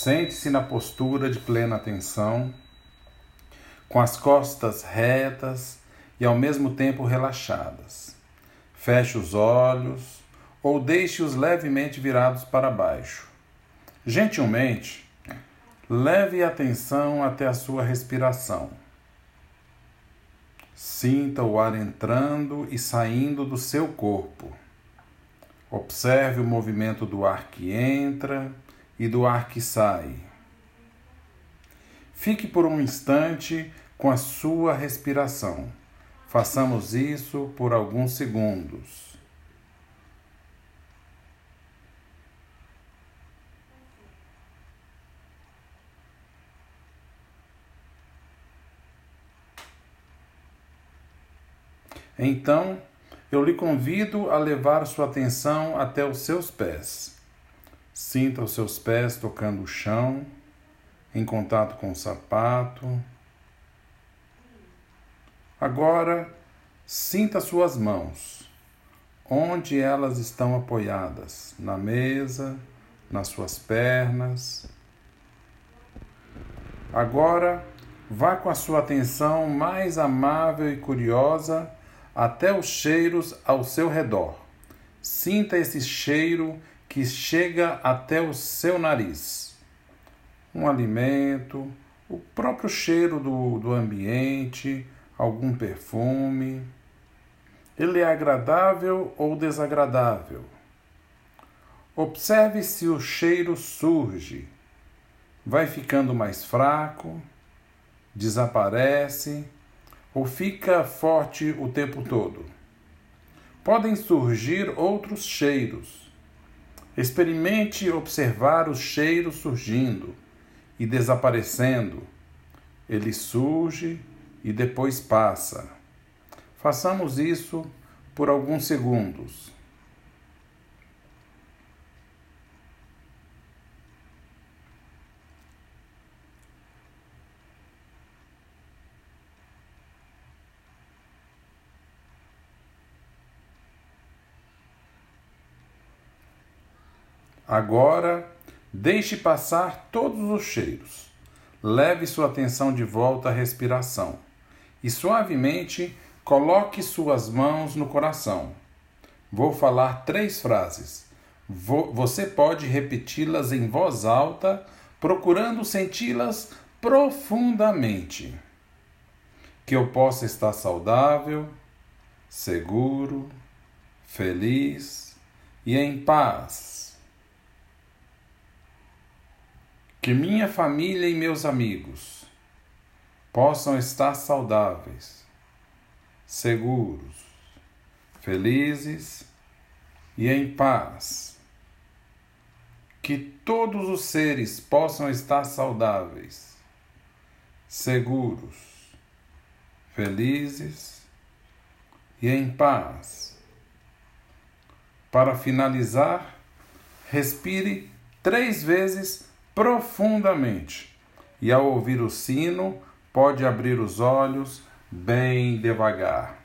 Sente-se na postura de plena atenção, com as costas retas e ao mesmo tempo relaxadas. Feche os olhos ou deixe-os levemente virados para baixo. Gentilmente, leve a atenção até a sua respiração. Sinta o ar entrando e saindo do seu corpo. Observe o movimento do ar que entra e do ar que sai. Fique por um instante com a sua respiração. Façamos isso por alguns segundos. Então, eu lhe convido a levar sua atenção até os seus pés. Sinta os seus pés tocando o chão, em contato com o sapato. Agora, sinta suas mãos, onde elas estão apoiadas, na mesa, nas suas pernas. Agora, vá com a sua atenção mais amável e curiosa até os cheiros ao seu redor. Sinta esse cheiro que chega até o seu nariz. Um alimento, o próprio cheiro do, do ambiente, algum perfume. Ele é agradável ou desagradável? Observe se o cheiro surge, vai ficando mais fraco, desaparece ou fica forte o tempo todo. Podem surgir outros cheiros Experimente observar os cheiros surgindo e desaparecendo. Ele surge e depois passa. Façamos isso por alguns segundos. Agora, deixe passar todos os cheiros. Leve sua atenção de volta à respiração e suavemente coloque suas mãos no coração. Vou falar três frases. você pode repeti-las em voz alta, procurando senti-las profundamente. Que eu possa estar saudável, seguro, feliz e em paz. Que minha família e meus amigos possam estar saudáveis, seguros, felizes e em paz. Que todos os seres possam estar saudáveis, seguros, felizes e em paz. Para finalizar, respire três vezes profundamente e, ao ouvir o sino, pode abrir os olhos bem devagar.